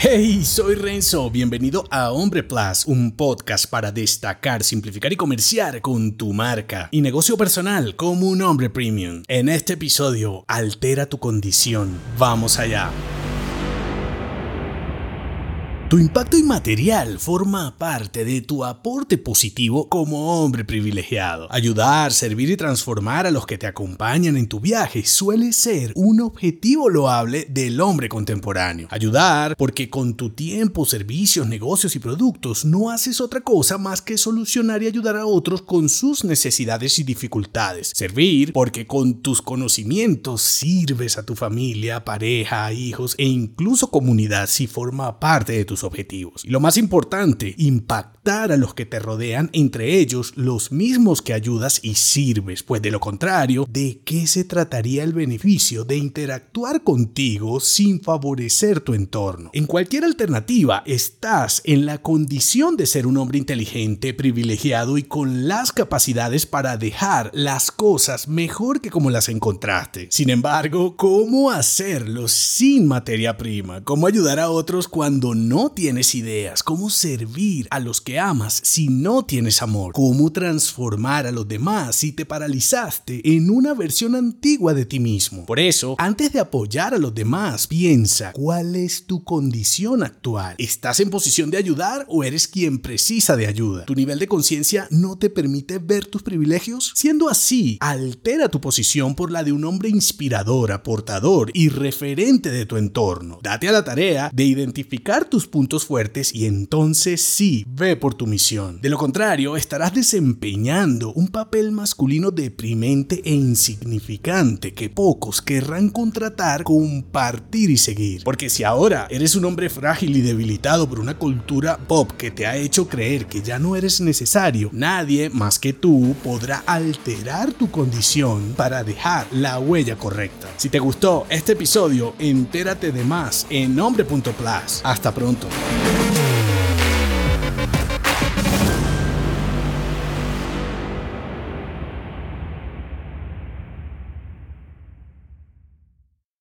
Hey, soy Renzo, bienvenido a Hombre Plus, un podcast para destacar, simplificar y comerciar con tu marca y negocio personal como un hombre premium. En este episodio, altera tu condición. Vamos allá. Tu impacto inmaterial forma parte de tu aporte positivo como hombre privilegiado. Ayudar, servir y transformar a los que te acompañan en tu viaje suele ser un objetivo loable del hombre contemporáneo. Ayudar porque con tu tiempo, servicios, negocios y productos no haces otra cosa más que solucionar y ayudar a otros con sus necesidades y dificultades. Servir porque con tus conocimientos sirves a tu familia, pareja, hijos e incluso comunidad si forma parte de tu objetivos. Y lo más importante, impactar a los que te rodean, entre ellos los mismos que ayudas y sirves, pues de lo contrario, ¿de qué se trataría el beneficio de interactuar contigo sin favorecer tu entorno? En cualquier alternativa, estás en la condición de ser un hombre inteligente, privilegiado y con las capacidades para dejar las cosas mejor que como las encontraste. Sin embargo, ¿cómo hacerlo sin materia prima? ¿Cómo ayudar a otros cuando no tienes ideas, cómo servir a los que amas si no tienes amor, cómo transformar a los demás si te paralizaste en una versión antigua de ti mismo. Por eso, antes de apoyar a los demás, piensa cuál es tu condición actual. ¿Estás en posición de ayudar o eres quien precisa de ayuda? ¿Tu nivel de conciencia no te permite ver tus privilegios? Siendo así, altera tu posición por la de un hombre inspirador, aportador y referente de tu entorno. Date a la tarea de identificar tus puntos fuertes y entonces sí, ve por tu misión. De lo contrario, estarás desempeñando un papel masculino deprimente e insignificante que pocos querrán contratar, compartir y seguir. Porque si ahora eres un hombre frágil y debilitado por una cultura pop que te ha hecho creer que ya no eres necesario, nadie más que tú podrá alterar tu condición para dejar la huella correcta. Si te gustó este episodio, entérate de más en hombre.plus. Hasta pronto.